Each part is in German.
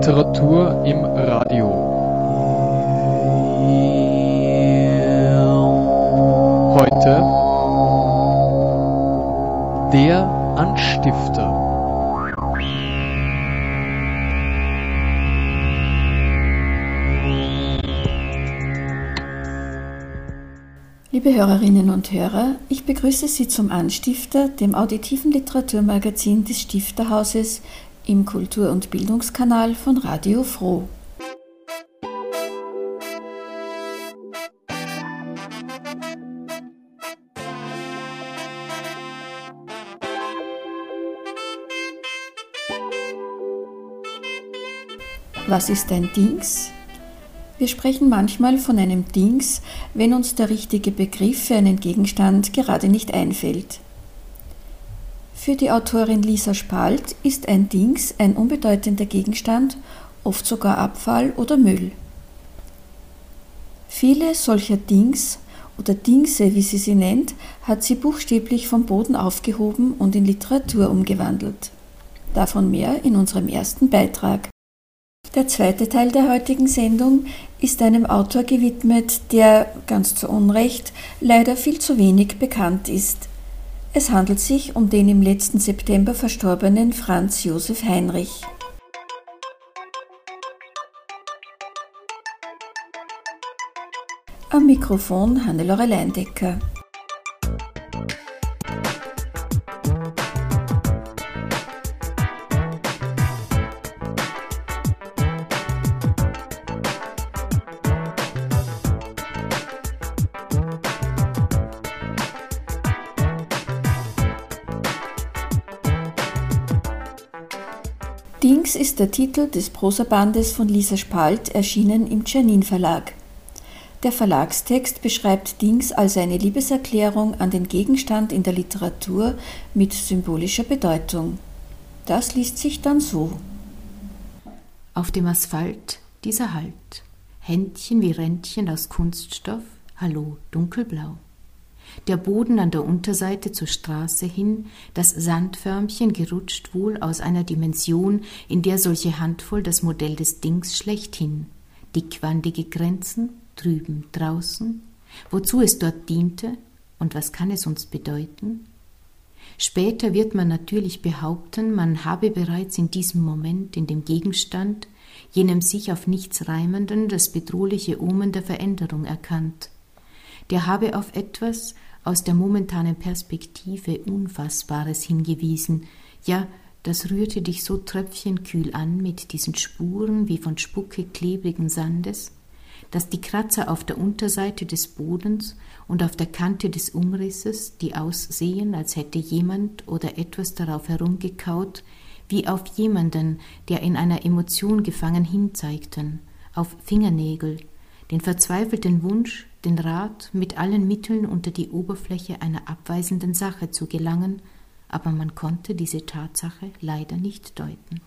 Literatur im Radio. Heute der Anstifter. Liebe Hörerinnen und Hörer, ich begrüße Sie zum Anstifter, dem auditiven Literaturmagazin des Stifterhauses im Kultur- und Bildungskanal von Radio Froh. Was ist ein Dings? Wir sprechen manchmal von einem Dings, wenn uns der richtige Begriff für einen Gegenstand gerade nicht einfällt. Für die Autorin Lisa Spalt ist ein Dings ein unbedeutender Gegenstand, oft sogar Abfall oder Müll. Viele solcher Dings oder Dingse, wie sie sie nennt, hat sie buchstäblich vom Boden aufgehoben und in Literatur umgewandelt. Davon mehr in unserem ersten Beitrag. Der zweite Teil der heutigen Sendung ist einem Autor gewidmet, der, ganz zu Unrecht, leider viel zu wenig bekannt ist. Es handelt sich um den im letzten September verstorbenen Franz Josef Heinrich. Am Mikrofon Hannelore Leindecker. Dings ist der Titel des Prosabandes von Lisa Spalt, erschienen im Czernin Verlag. Der Verlagstext beschreibt Dings als eine Liebeserklärung an den Gegenstand in der Literatur mit symbolischer Bedeutung. Das liest sich dann so. Auf dem Asphalt dieser Halt, Händchen wie Rändchen aus Kunststoff, hallo, dunkelblau der Boden an der Unterseite zur Straße hin, das Sandförmchen gerutscht wohl aus einer Dimension, in der solche Handvoll das Modell des Dings schlechthin, dickwandige Grenzen, drüben, draußen, wozu es dort diente und was kann es uns bedeuten? Später wird man natürlich behaupten, man habe bereits in diesem Moment, in dem Gegenstand, jenem sich auf nichts reimenden, das bedrohliche Omen der Veränderung erkannt. Der habe auf etwas, aus der momentanen Perspektive Unfassbares hingewiesen, ja, das rührte dich so tröpfchenkühl an mit diesen Spuren wie von Spucke klebrigen Sandes, dass die Kratzer auf der Unterseite des Bodens und auf der Kante des Umrisses, die aussehen, als hätte jemand oder etwas darauf herumgekaut, wie auf jemanden, der in einer Emotion gefangen hinzeigten, auf Fingernägel, den verzweifelten Wunsch, den Rat, mit allen Mitteln unter die Oberfläche einer abweisenden Sache zu gelangen, aber man konnte diese Tatsache leider nicht deuten.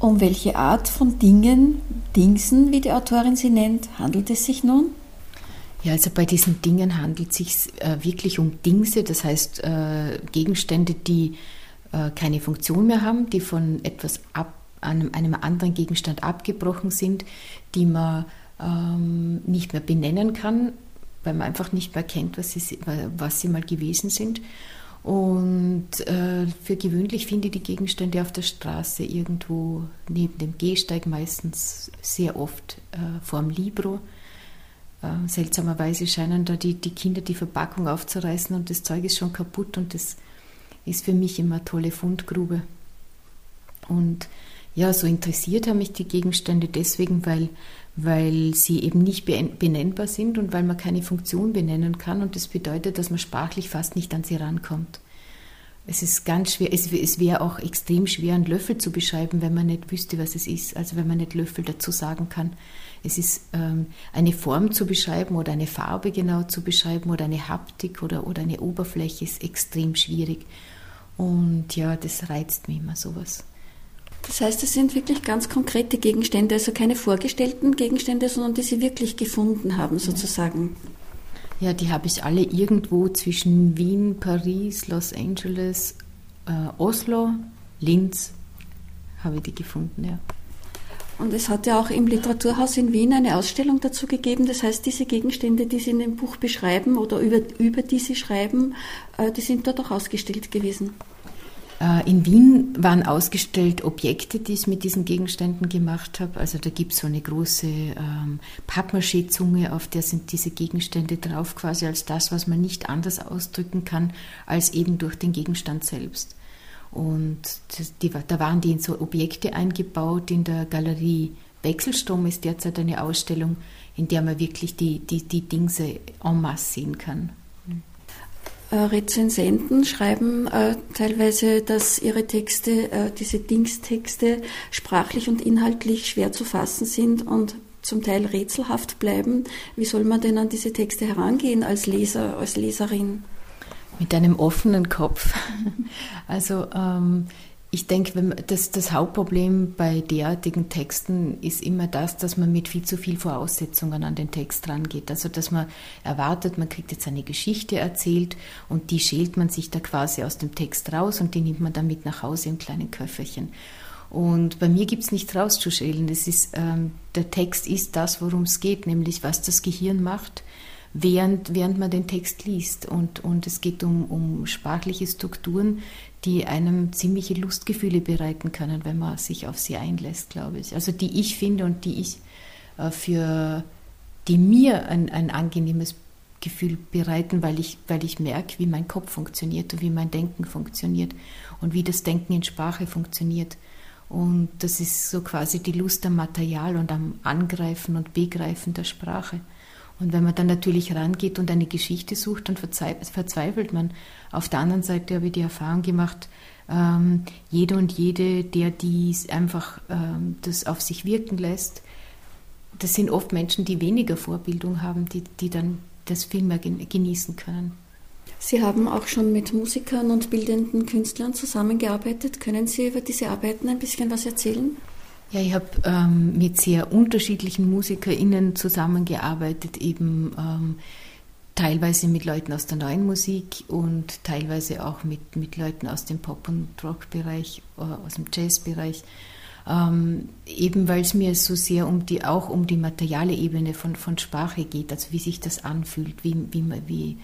Um welche Art von Dingen, Dingsen, wie die Autorin sie nennt, handelt es sich nun? Ja, also bei diesen Dingen handelt es sich äh, wirklich um Dingse, das heißt äh, Gegenstände, die äh, keine Funktion mehr haben, die von etwas ab einem, einem anderen Gegenstand abgebrochen sind, die man ähm, nicht mehr benennen kann, weil man einfach nicht mehr kennt, was sie, was sie mal gewesen sind. Und äh, für gewöhnlich finde ich die Gegenstände auf der Straße irgendwo neben dem Gehsteig, meistens sehr oft äh, vorm Libro. Äh, seltsamerweise scheinen da die, die Kinder die Verpackung aufzureißen und das Zeug ist schon kaputt und das ist für mich immer eine tolle Fundgrube. Und ja, so interessiert haben mich die Gegenstände deswegen, weil, weil sie eben nicht benennbar sind und weil man keine Funktion benennen kann. Und das bedeutet, dass man sprachlich fast nicht an sie rankommt. Es ist ganz schwer, es, es wäre auch extrem schwer, einen Löffel zu beschreiben, wenn man nicht wüsste, was es ist, also wenn man nicht Löffel dazu sagen kann. Es ist ähm, eine Form zu beschreiben oder eine Farbe genau zu beschreiben oder eine Haptik oder, oder eine Oberfläche ist extrem schwierig. Und ja, das reizt mich immer sowas. Das heißt, es sind wirklich ganz konkrete Gegenstände, also keine vorgestellten Gegenstände, sondern die Sie wirklich gefunden haben, sozusagen. Ja, die habe ich alle irgendwo zwischen Wien, Paris, Los Angeles, äh, Oslo, Linz habe ich die gefunden, ja. Und es hat ja auch im Literaturhaus in Wien eine Ausstellung dazu gegeben. Das heißt, diese Gegenstände, die Sie in dem Buch beschreiben oder über, über die Sie schreiben, äh, die sind dort auch ausgestellt gewesen. Äh, in Wien waren ausgestellt Objekte, die ich mit diesen Gegenständen gemacht habe. Also da gibt es so eine große ähm, Pappmaché-Zunge, auf der sind diese Gegenstände drauf, quasi als das, was man nicht anders ausdrücken kann, als eben durch den Gegenstand selbst. Und die, da waren die in so Objekte eingebaut. In der Galerie Wechselstrom ist derzeit eine Ausstellung, in der man wirklich die, die, die Dingse en masse sehen kann. Äh, Rezensenten schreiben äh, teilweise, dass ihre Texte, äh, diese Dingstexte, sprachlich und inhaltlich schwer zu fassen sind und zum Teil rätselhaft bleiben. Wie soll man denn an diese Texte herangehen als Leser, als Leserin? Mit einem offenen Kopf. Also ähm, ich denke, das, das Hauptproblem bei derartigen Texten ist immer das, dass man mit viel zu viel Voraussetzungen an den Text rangeht. Also dass man erwartet, man kriegt jetzt eine Geschichte erzählt und die schält man sich da quasi aus dem Text raus und die nimmt man dann mit nach Hause im kleinen Köfferchen. Und bei mir gibt es nichts rauszuschälen. Das ist, ähm, der Text ist das, worum es geht, nämlich was das Gehirn macht, während, während man den Text liest. Und, und es geht um, um sprachliche Strukturen, die einem ziemliche Lustgefühle bereiten können, wenn man sich auf sie einlässt, glaube ich. Also die ich finde und die ich äh, für, die mir ein, ein angenehmes Gefühl bereiten, weil ich, weil ich merke, wie mein Kopf funktioniert und wie mein Denken funktioniert und wie das Denken in Sprache funktioniert. Und das ist so quasi die Lust am Material und am Angreifen und Begreifen der Sprache. Und wenn man dann natürlich rangeht und eine Geschichte sucht, dann verzweifelt man. Auf der anderen Seite habe ich die Erfahrung gemacht, ähm, jeder und jede, der dies einfach ähm, das auf sich wirken lässt, das sind oft Menschen, die weniger Vorbildung haben, die, die dann das viel mehr genießen können. Sie haben auch schon mit Musikern und bildenden Künstlern zusammengearbeitet. Können Sie über diese Arbeiten ein bisschen was erzählen? Ja, ich habe ähm, mit sehr unterschiedlichen MusikerInnen zusammengearbeitet, eben ähm, teilweise mit Leuten aus der neuen Musik und teilweise auch mit, mit Leuten aus dem Pop- und Rock-Bereich, äh, aus dem Jazz-Bereich. Ähm, eben weil es mir so sehr um die, auch um die materiale Ebene von, von Sprache geht, also wie sich das anfühlt, wie, wie, wie,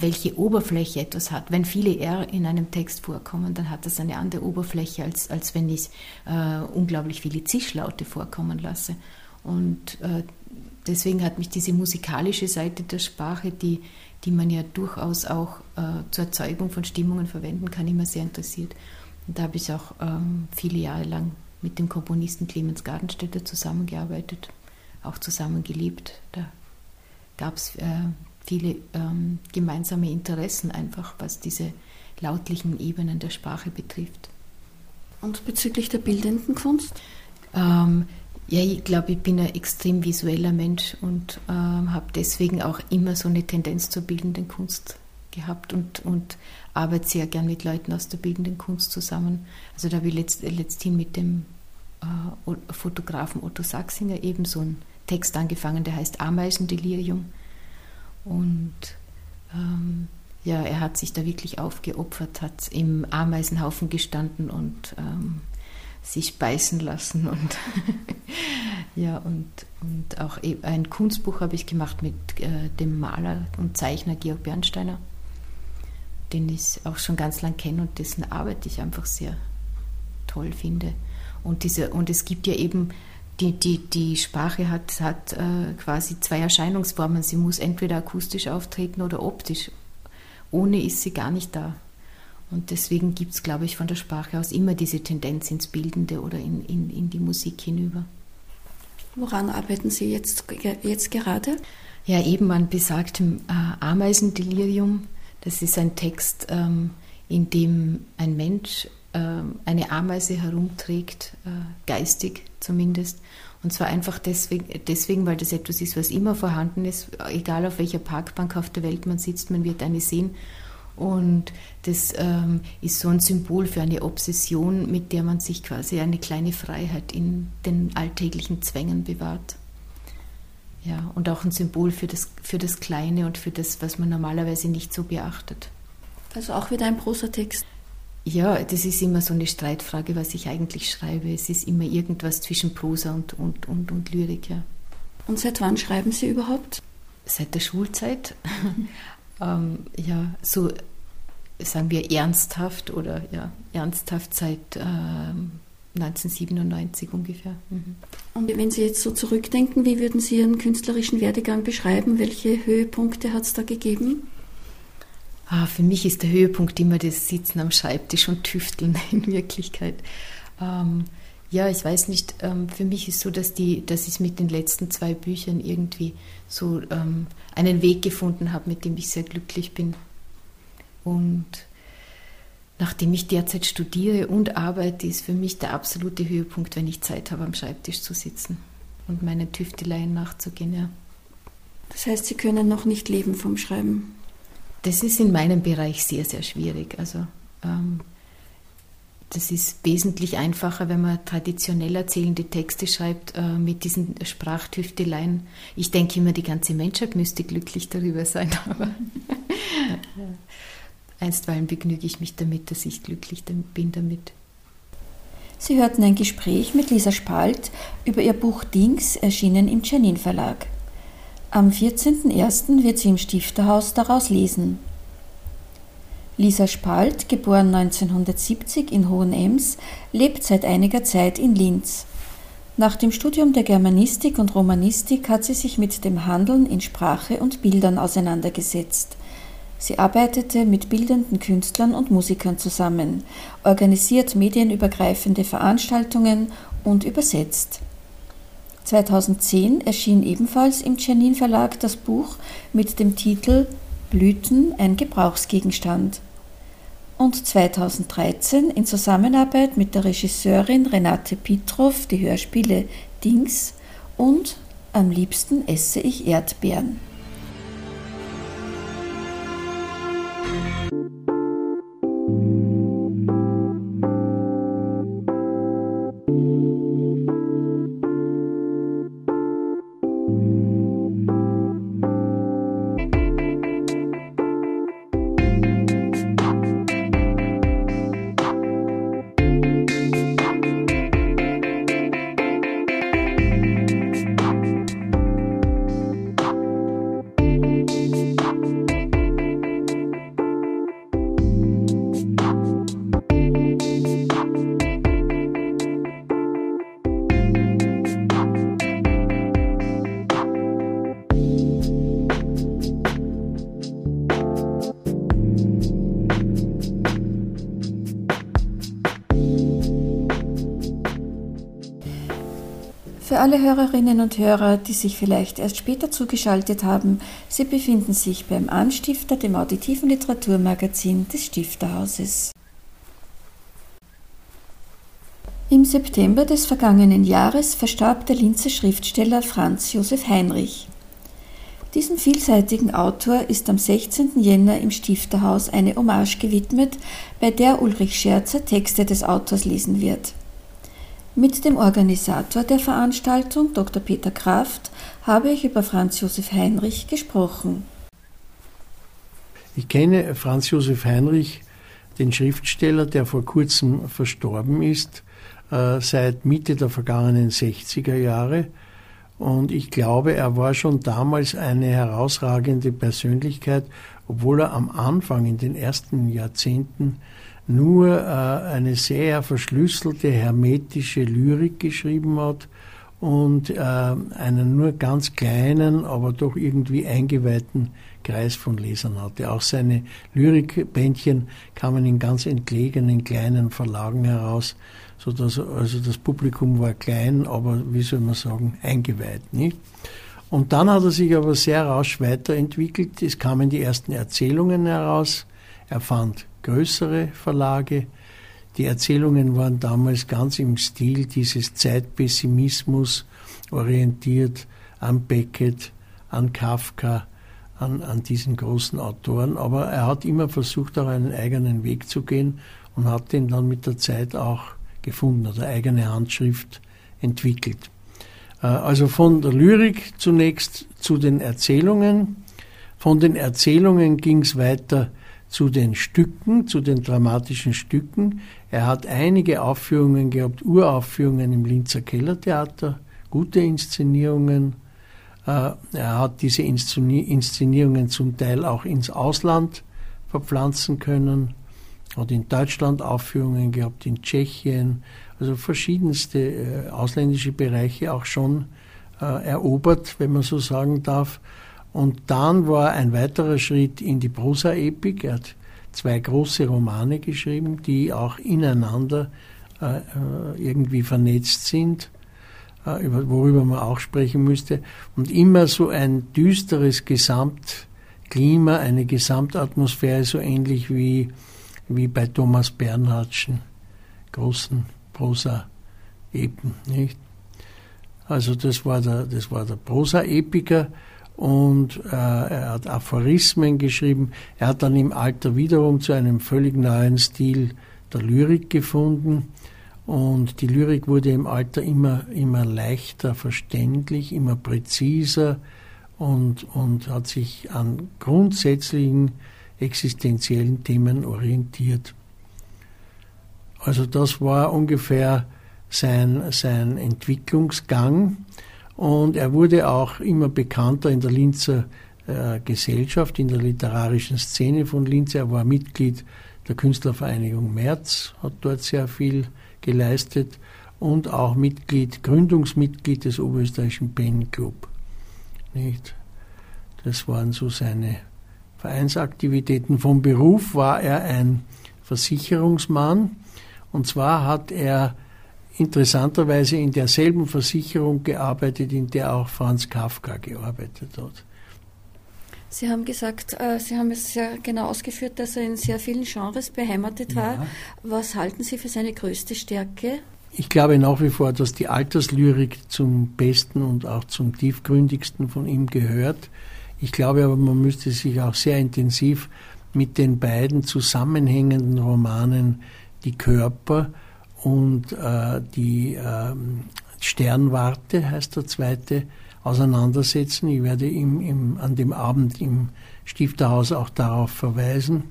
welche Oberfläche etwas hat. Wenn viele R in einem Text vorkommen, dann hat das eine andere Oberfläche, als, als wenn ich äh, unglaublich viele Zischlaute vorkommen lasse. Und äh, deswegen hat mich diese musikalische Seite der Sprache, die, die man ja durchaus auch äh, zur Erzeugung von Stimmungen verwenden kann, immer sehr interessiert. Und da habe ich auch ähm, viele Jahre lang mit dem Komponisten Clemens Gardenstädter zusammengearbeitet, auch zusammengelebt. Da gab es äh, viele ähm, gemeinsame Interessen einfach, was diese lautlichen Ebenen der Sprache betrifft. Und bezüglich der bildenden Kunst? Ähm, ja, ich glaube, ich bin ein extrem visueller Mensch und ähm, habe deswegen auch immer so eine Tendenz zur bildenden Kunst gehabt und, und arbeite sehr gern mit Leuten aus der bildenden Kunst zusammen. Also da habe ich letzt, letzthin mit dem äh, Fotografen Otto Sachsinger eben so einen Text angefangen, der heißt Ameisendelirium. Und ähm, ja, er hat sich da wirklich aufgeopfert, hat im Ameisenhaufen gestanden und ähm, sich beißen lassen und ja und, und auch e, ein Kunstbuch habe ich gemacht mit äh, dem Maler und Zeichner Georg Bernsteiner, den ich auch schon ganz lang kenne und dessen Arbeit ich einfach sehr toll finde. Und diese und es gibt ja eben die, die, die Sprache hat, hat äh, quasi zwei Erscheinungsformen. Sie muss entweder akustisch auftreten oder optisch. Ohne ist sie gar nicht da. Und deswegen gibt es, glaube ich, von der Sprache aus immer diese Tendenz ins Bildende oder in, in, in die Musik hinüber. Woran arbeiten Sie jetzt, jetzt gerade? Ja, eben an besagtem äh, Ameisendelirium. Das ist ein Text, ähm, in dem ein Mensch eine Ameise herumträgt, äh, geistig zumindest. Und zwar einfach deswegen, deswegen, weil das etwas ist, was immer vorhanden ist, egal auf welcher Parkbank auf der Welt man sitzt, man wird eine sehen. Und das ähm, ist so ein Symbol für eine Obsession, mit der man sich quasi eine kleine Freiheit in den alltäglichen Zwängen bewahrt. Ja, und auch ein Symbol für das, für das Kleine und für das, was man normalerweise nicht so beachtet. Also auch wieder ein Prosatext. Ja, das ist immer so eine Streitfrage, was ich eigentlich schreibe. Es ist immer irgendwas zwischen Prosa und, und, und, und Lyrik, ja. Und seit wann schreiben Sie überhaupt? Seit der Schulzeit. ähm, ja, so sagen wir ernsthaft oder ja, ernsthaft seit ähm, 1997 ungefähr. Mhm. Und wenn Sie jetzt so zurückdenken, wie würden Sie Ihren künstlerischen Werdegang beschreiben? Welche Höhepunkte hat es da gegeben? Ah, für mich ist der Höhepunkt immer das Sitzen am Schreibtisch und Tüfteln in Wirklichkeit. Ähm, ja, ich weiß nicht, ähm, für mich ist so, dass, die, dass ich mit den letzten zwei Büchern irgendwie so ähm, einen Weg gefunden habe, mit dem ich sehr glücklich bin. Und nachdem ich derzeit studiere und arbeite, ist für mich der absolute Höhepunkt, wenn ich Zeit habe, am Schreibtisch zu sitzen und meinen Tüfteleien nachzugehen. Ja. Das heißt, Sie können noch nicht leben vom Schreiben? Das ist in meinem Bereich sehr, sehr schwierig. Also ähm, das ist wesentlich einfacher, wenn man traditionell erzählende Texte schreibt äh, mit diesen Sprachtüfteleien. Ich denke immer, die ganze Menschheit müsste glücklich darüber sein, aber Einstweilen begnüge ich mich damit, dass ich glücklich bin damit. Sie hörten ein Gespräch mit Lisa Spalt über ihr Buch Dings, erschienen im Janin Verlag. Am 14.01. wird sie im Stifterhaus daraus lesen. Lisa Spalt, geboren 1970 in Hohenems, lebt seit einiger Zeit in Linz. Nach dem Studium der Germanistik und Romanistik hat sie sich mit dem Handeln in Sprache und Bildern auseinandergesetzt. Sie arbeitete mit bildenden Künstlern und Musikern zusammen, organisiert medienübergreifende Veranstaltungen und übersetzt. 2010 erschien ebenfalls im Czernin Verlag das Buch mit dem Titel Blüten ein Gebrauchsgegenstand. Und 2013 in Zusammenarbeit mit der Regisseurin Renate Pitrow die Hörspiele Dings und Am liebsten esse ich Erdbeeren. Alle Hörerinnen und Hörer, die sich vielleicht erst später zugeschaltet haben, Sie befinden sich beim Anstifter, dem auditiven Literaturmagazin des Stifterhauses. Im September des vergangenen Jahres verstarb der Linzer Schriftsteller Franz Josef Heinrich. Diesem vielseitigen Autor ist am 16. Jänner im Stifterhaus eine Hommage gewidmet, bei der Ulrich Scherzer Texte des Autors lesen wird. Mit dem Organisator der Veranstaltung, Dr. Peter Kraft, habe ich über Franz Josef Heinrich gesprochen. Ich kenne Franz Josef Heinrich, den Schriftsteller, der vor kurzem verstorben ist, äh, seit Mitte der vergangenen 60er Jahre. Und ich glaube, er war schon damals eine herausragende Persönlichkeit, obwohl er am Anfang in den ersten Jahrzehnten nur äh, eine sehr verschlüsselte, hermetische Lyrik geschrieben hat und äh, einen nur ganz kleinen, aber doch irgendwie eingeweihten Kreis von Lesern hatte. Auch seine Lyrikbändchen kamen in ganz entlegenen kleinen Verlagen heraus, so dass also das Publikum war klein, aber wie soll man sagen, eingeweiht, nicht? Und dann hat er sich aber sehr rasch weiterentwickelt. Es kamen die ersten Erzählungen heraus. Er fand größere Verlage. Die Erzählungen waren damals ganz im Stil dieses Zeitpessimismus orientiert an Beckett, an Kafka, an, an diesen großen Autoren. Aber er hat immer versucht, auch einen eigenen Weg zu gehen und hat den dann mit der Zeit auch gefunden oder eigene Handschrift entwickelt. Äh, also von der Lyrik zunächst zu den Erzählungen. Von den Erzählungen ging es weiter zu den Stücken, zu den dramatischen Stücken. Er hat einige Aufführungen gehabt, Uraufführungen im Linzer Kellertheater, gute Inszenierungen. Äh, er hat diese Inszenierungen zum Teil auch ins Ausland verpflanzen können, hat in Deutschland Aufführungen gehabt, in Tschechien, also verschiedenste äh, ausländische Bereiche auch schon äh, erobert, wenn man so sagen darf. Und dann war ein weiterer Schritt in die Prosaepik. Er hat zwei große Romane geschrieben, die auch ineinander äh, irgendwie vernetzt sind, äh, worüber man auch sprechen müsste. Und immer so ein düsteres Gesamtklima, eine Gesamtatmosphäre, so ähnlich wie, wie bei Thomas Bernhardschen großen Prosa-Epen? Also das war der, das war der Prosa-Epiker und äh, er hat Aphorismen geschrieben. Er hat dann im Alter wiederum zu einem völlig neuen Stil der Lyrik gefunden. Und die Lyrik wurde im Alter immer, immer leichter verständlich, immer präziser und, und hat sich an grundsätzlichen existenziellen Themen orientiert. Also das war ungefähr sein, sein Entwicklungsgang. Und er wurde auch immer bekannter in der Linzer äh, Gesellschaft, in der literarischen Szene von Linz. Er war Mitglied der Künstlervereinigung März, hat dort sehr viel geleistet und auch Mitglied, Gründungsmitglied des Oberösterreichischen Pen Club. Nicht? Das waren so seine Vereinsaktivitäten. Vom Beruf war er ein Versicherungsmann und zwar hat er interessanterweise in derselben Versicherung gearbeitet, in der auch Franz Kafka gearbeitet hat. Sie haben gesagt, äh, Sie haben es sehr genau ausgeführt, dass er in sehr vielen Genres beheimatet war. Ja. Was halten Sie für seine größte Stärke? Ich glaube nach wie vor, dass die Alterslyrik zum besten und auch zum tiefgründigsten von ihm gehört. Ich glaube aber, man müsste sich auch sehr intensiv mit den beiden zusammenhängenden Romanen Die Körper und äh, die äh, Sternwarte heißt der zweite auseinandersetzen. Ich werde ihm im, an dem Abend im Stifterhaus auch darauf verweisen.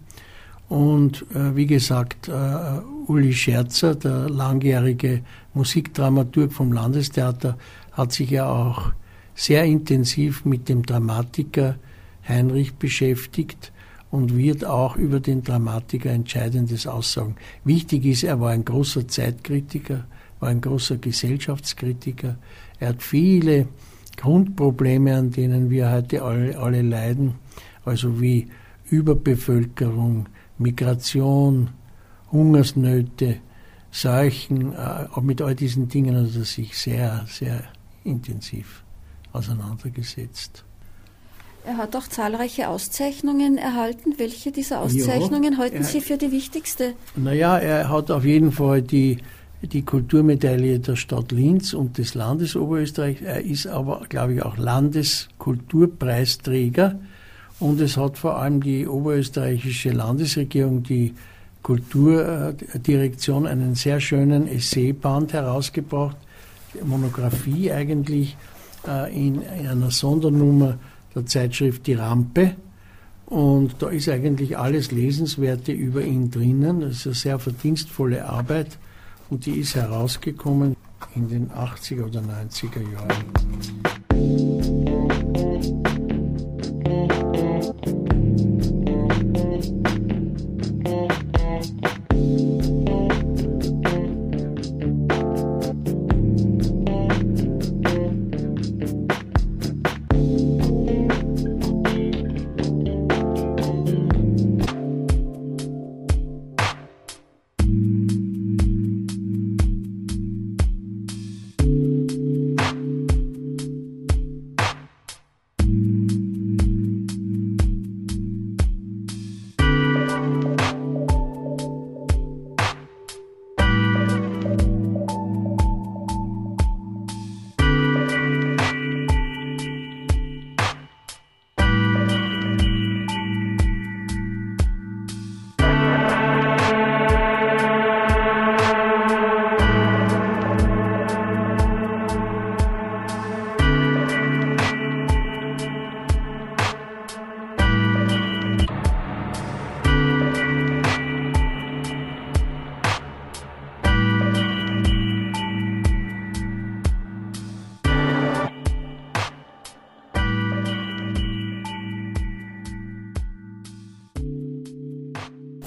Und äh, wie gesagt, äh, Uli Scherzer, der langjährige Musikdramaturg vom Landestheater, hat sich ja auch sehr intensiv mit dem Dramatiker Heinrich beschäftigt und wird auch über den Dramatiker Entscheidendes aussagen. Wichtig ist, er war ein großer Zeitkritiker, war ein großer Gesellschaftskritiker. Er hat viele Grundprobleme, an denen wir heute alle, alle leiden, also wie Überbevölkerung, Migration, Hungersnöte, Seuchen, äh, mit all diesen Dingen hat er sich sehr, sehr intensiv auseinandergesetzt. Er hat auch zahlreiche Auszeichnungen erhalten. Welche dieser Auszeichnungen ja, halten Sie für die wichtigste? Naja, er hat auf jeden Fall die, die Kulturmedaille der Stadt Linz und des Landes Oberösterreich. Er ist aber, glaube ich, auch Landeskulturpreisträger. Und es hat vor allem die oberösterreichische Landesregierung, die Kulturdirektion, einen sehr schönen Essayband herausgebracht, Monographie eigentlich, äh, in einer Sondernummer der Zeitschrift Die Rampe. Und da ist eigentlich alles Lesenswerte über ihn drinnen. Das ist eine sehr verdienstvolle Arbeit und die ist herausgekommen in den 80er oder 90er Jahren.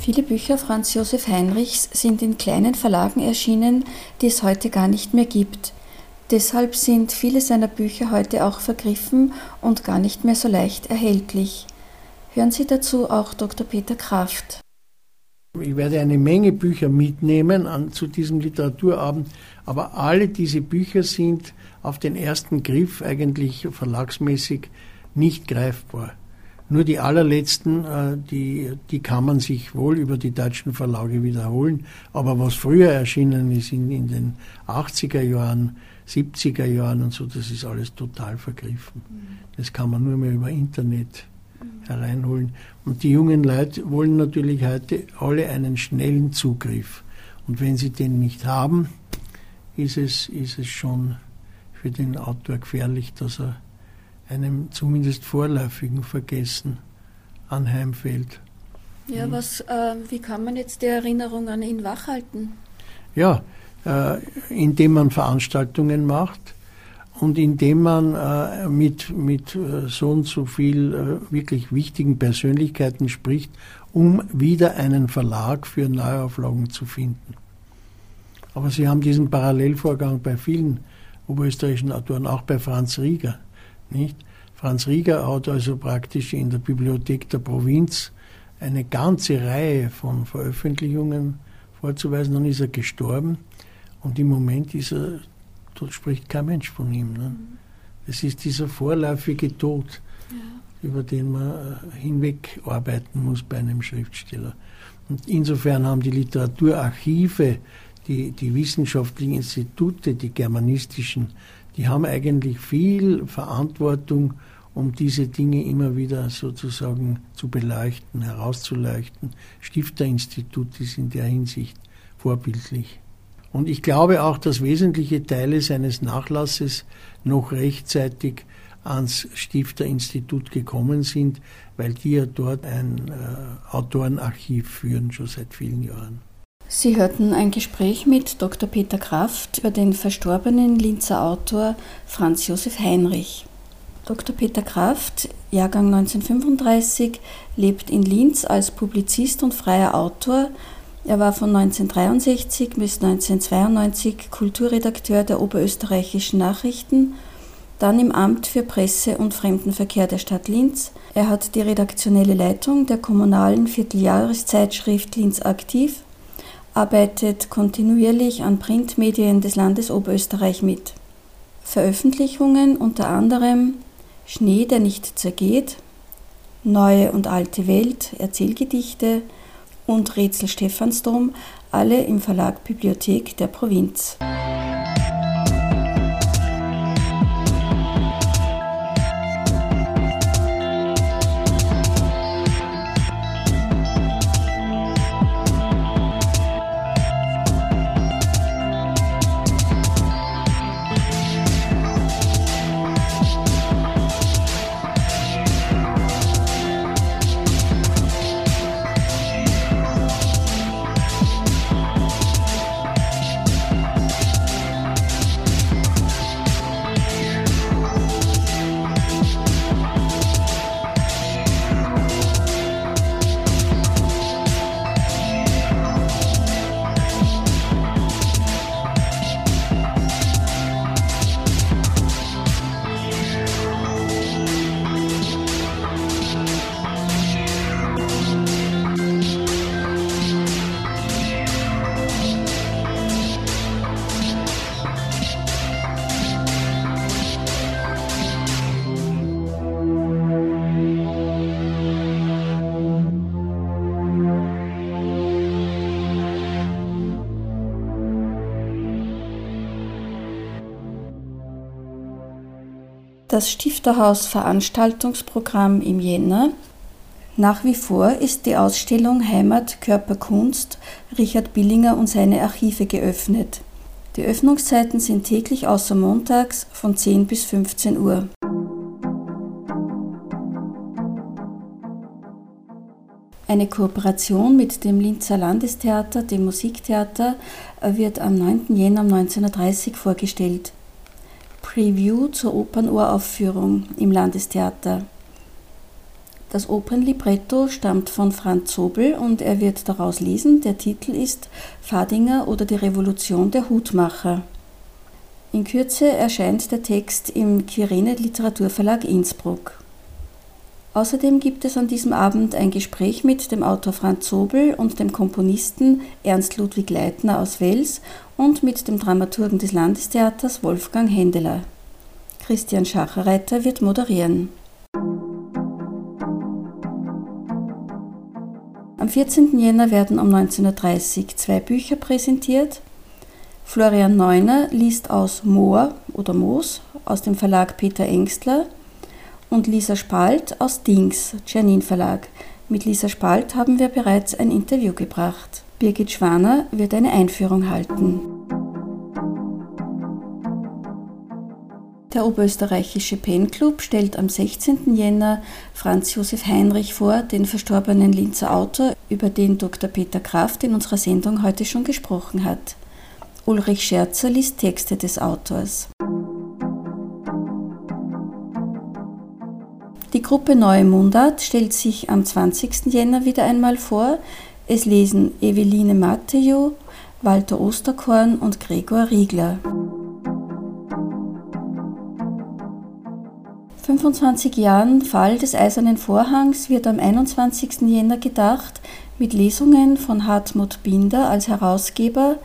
Viele Bücher Franz Josef Heinrichs sind in kleinen Verlagen erschienen, die es heute gar nicht mehr gibt. Deshalb sind viele seiner Bücher heute auch vergriffen und gar nicht mehr so leicht erhältlich. Hören Sie dazu auch Dr. Peter Kraft. Ich werde eine Menge Bücher mitnehmen an, zu diesem Literaturabend, aber alle diese Bücher sind auf den ersten Griff eigentlich verlagsmäßig nicht greifbar. Nur die allerletzten, äh, die, die kann man sich wohl über die deutschen Verlage wiederholen. Aber was früher erschienen ist in, in den 80er Jahren, 70er Jahren und so, das ist alles total vergriffen. Das kann man nur mehr über Internet hereinholen. Und die jungen Leute wollen natürlich heute alle einen schnellen Zugriff. Und wenn sie den nicht haben, ist es, ist es schon für den Autor gefährlich, dass er einem zumindest vorläufigen Vergessen anheimfällt. Ja, was, äh, wie kann man jetzt die Erinnerung an ihn wachhalten? Ja, äh, indem man Veranstaltungen macht, und indem man äh, mit, mit äh, so und so viel äh, wirklich wichtigen Persönlichkeiten spricht, um wieder einen Verlag für Neuauflagen zu finden. Aber Sie haben diesen Parallelvorgang bei vielen oberösterreichischen Autoren, auch bei Franz Rieger. Nicht? Franz Rieger hat also praktisch in der Bibliothek der Provinz eine ganze Reihe von Veröffentlichungen vorzuweisen. Dann ist er gestorben und im Moment ist er dort spricht kein Mensch von ihm. Ne? Es ist dieser vorläufige Tod, ja. über den man äh, hinweg arbeiten muss bei einem Schriftsteller. Und insofern haben die Literaturarchive, die, die wissenschaftlichen Institute, die germanistischen, die haben eigentlich viel Verantwortung, um diese Dinge immer wieder sozusagen zu beleuchten, herauszuleuchten. Stifterinstitut ist in der Hinsicht vorbildlich. Und ich glaube auch, dass wesentliche Teile seines Nachlasses noch rechtzeitig ans Stifterinstitut gekommen sind, weil die ja dort ein äh, Autorenarchiv führen, schon seit vielen Jahren. Sie hörten ein Gespräch mit Dr. Peter Kraft über den verstorbenen Linzer Autor Franz Josef Heinrich. Dr. Peter Kraft, Jahrgang 1935, lebt in Linz als Publizist und freier Autor er war von 1963 bis 1992 Kulturredakteur der Oberösterreichischen Nachrichten, dann im Amt für Presse- und Fremdenverkehr der Stadt Linz. Er hat die redaktionelle Leitung der kommunalen Vierteljahreszeitschrift Linz aktiv, arbeitet kontinuierlich an Printmedien des Landes Oberösterreich mit. Veröffentlichungen unter anderem Schnee, der nicht zergeht, Neue und alte Welt, Erzählgedichte, und Rätsel Stephansdom, alle im Verlag Bibliothek der Provinz. Das Stifterhaus Veranstaltungsprogramm im Jänner. Nach wie vor ist die Ausstellung Heimat Körper Kunst Richard Billinger und seine Archive geöffnet. Die Öffnungszeiten sind täglich außer montags von 10 bis 15 Uhr. Eine Kooperation mit dem Linzer Landestheater, dem Musiktheater, wird am 9. Jänner 1930 vorgestellt. Preview zur Opernuraufführung im Landestheater. Das Opernlibretto stammt von Franz Zobel und er wird daraus lesen. Der Titel ist Fadinger oder die Revolution der Hutmacher. In Kürze erscheint der Text im Quirene Literaturverlag Innsbruck. Außerdem gibt es an diesem Abend ein Gespräch mit dem Autor Franz Zobel und dem Komponisten Ernst Ludwig Leitner aus Wels und mit dem Dramaturgen des Landestheaters Wolfgang Händeler. Christian Schacherreiter wird moderieren. Am 14. Jänner werden um 19.30 Uhr zwei Bücher präsentiert. Florian Neuner liest aus Moor oder Moos aus dem Verlag Peter Engstler und Lisa Spalt aus Dings, Janin Verlag. Mit Lisa Spalt haben wir bereits ein Interview gebracht. Birgit Schwaner wird eine Einführung halten. Der Oberösterreichische Pen-Club stellt am 16. Jänner Franz Josef Heinrich vor, den verstorbenen Linzer Autor, über den Dr. Peter Kraft in unserer Sendung heute schon gesprochen hat. Ulrich Scherzer liest Texte des Autors. Die Gruppe Neue Mundart stellt sich am 20. Jänner wieder einmal vor. Es lesen Eveline Matteo, Walter Osterkorn und Gregor Riegler. 25 Jahren Fall des Eisernen Vorhangs wird am 21. Jänner gedacht mit Lesungen von Hartmut Binder als Herausgeber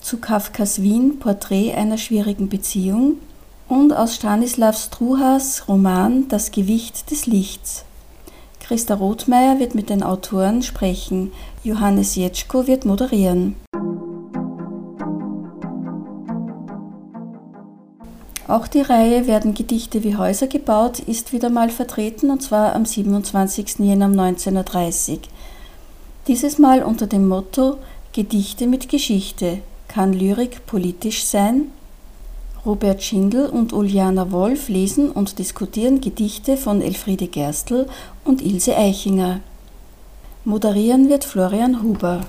zu Kafkas Wien Porträt einer schwierigen Beziehung und aus Stanislav Struhas Roman Das Gewicht des Lichts. Christa Rothmeier wird mit den Autoren sprechen, Johannes Jetschko wird moderieren. Auch die Reihe Werden Gedichte wie Häuser gebaut ist wieder mal vertreten und zwar am 27. Jänner 1930. Dieses Mal unter dem Motto Gedichte mit Geschichte. Kann Lyrik politisch sein? Robert Schindel und Uliana Wolf lesen und diskutieren Gedichte von Elfriede Gerstl und Ilse Eichinger. Moderieren wird Florian Huber.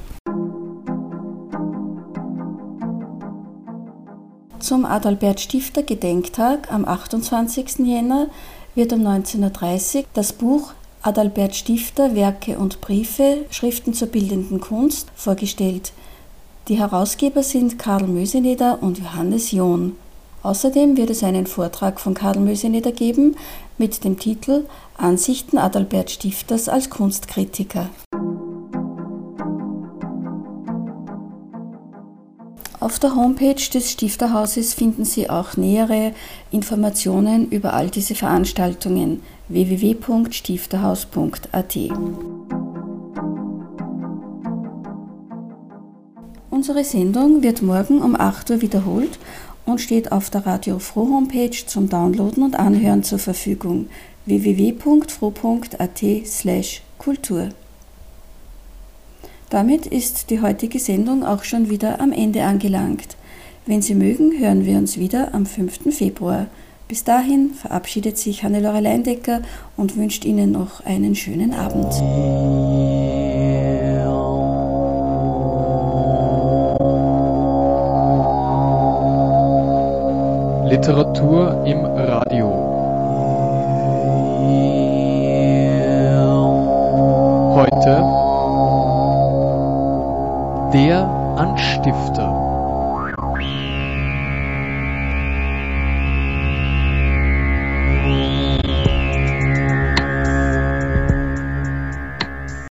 Zum Adalbert Stifter Gedenktag am 28. Jänner wird um 19.30 Uhr das Buch Adalbert Stifter Werke und Briefe Schriften zur bildenden Kunst vorgestellt. Die Herausgeber sind Karl Möseneder und Johannes John. Außerdem wird es einen Vortrag von Karl Möseneder geben mit dem Titel Ansichten Adalbert Stifters als Kunstkritiker. Auf der Homepage des Stifterhauses finden Sie auch nähere Informationen über all diese Veranstaltungen www.stifterhaus.at. Unsere Sendung wird morgen um 8 Uhr wiederholt und steht auf der Radio Froh Homepage zum Downloaden und Anhören zur Verfügung www.froh.at/kultur. Damit ist die heutige Sendung auch schon wieder am Ende angelangt. Wenn Sie mögen, hören wir uns wieder am 5. Februar. Bis dahin verabschiedet sich Hannelore Leindecker und wünscht Ihnen noch einen schönen Abend. Literatur im Radio. Heute der Anstifter